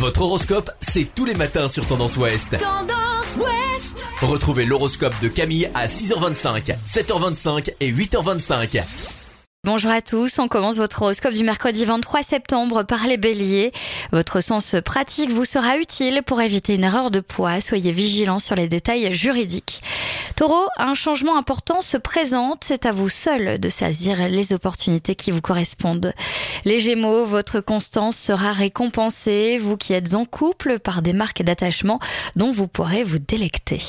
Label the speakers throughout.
Speaker 1: Votre horoscope, c'est tous les matins sur Tendance Ouest.
Speaker 2: Tendance Ouest
Speaker 1: Retrouvez l'horoscope de Camille à 6h25, 7h25 et 8h25.
Speaker 3: Bonjour à tous, on commence votre horoscope du mercredi 23 septembre par les béliers. Votre sens pratique vous sera utile pour éviter une erreur de poids. Soyez vigilants sur les détails juridiques. Taureau, un changement important se présente. C'est à vous seul de saisir les opportunités qui vous correspondent. Les Gémeaux, votre constance sera récompensée. Vous qui êtes en couple par des marques d'attachement dont vous pourrez vous délecter.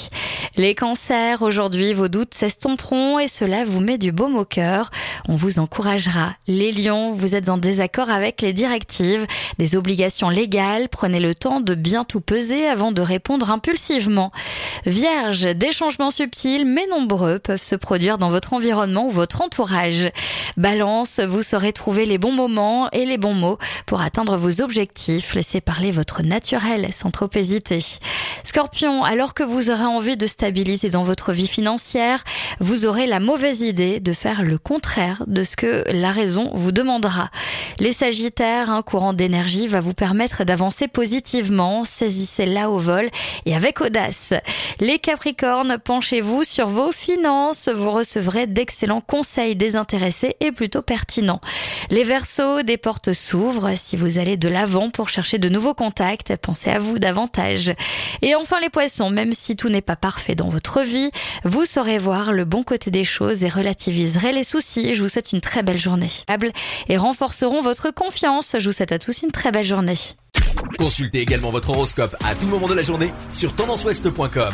Speaker 3: Les cancers, aujourd'hui, vos doutes s'estomperont et cela vous met du baume au cœur. On vous encouragera. Les lions, vous êtes en désaccord avec les directives, des obligations légales. Prenez le temps de bien tout peser avant de répondre impulsivement. Vierge, des changements subtils mais nombreux peuvent se produire dans votre environnement ou votre entourage. Balance, vous saurez trouver les bons moments et les bons mots pour atteindre vos objectifs. Laissez parler votre naturel sans trop hésiter. Scorpion, alors que vous aurez envie de stabilité dans votre vie financière, vous aurez la mauvaise idée de faire le contraire de ce que la raison vous demandera. Les Sagittaires, un courant d'énergie va vous permettre d'avancer positivement, saisissez-la au vol et avec audace. Les Capricornes, penchez-vous sur vos finances, vous recevrez d'excellents conseils désintéressés et plutôt pertinents. Les Verseaux, des portes s'ouvrent si vous allez de l'avant pour chercher de nouveaux contacts, pensez à vous davantage. Et enfin les Poissons, même si tout n'est pas parfait dans votre vie, vous saurez voir le bon côté des choses et relativiserez les soucis. Je vous souhaite une très belle journée. Et renforceront votre confiance. Je vous souhaite à tous une très belle journée.
Speaker 1: Consultez également votre horoscope à tout moment de la journée sur tendanceouest.com.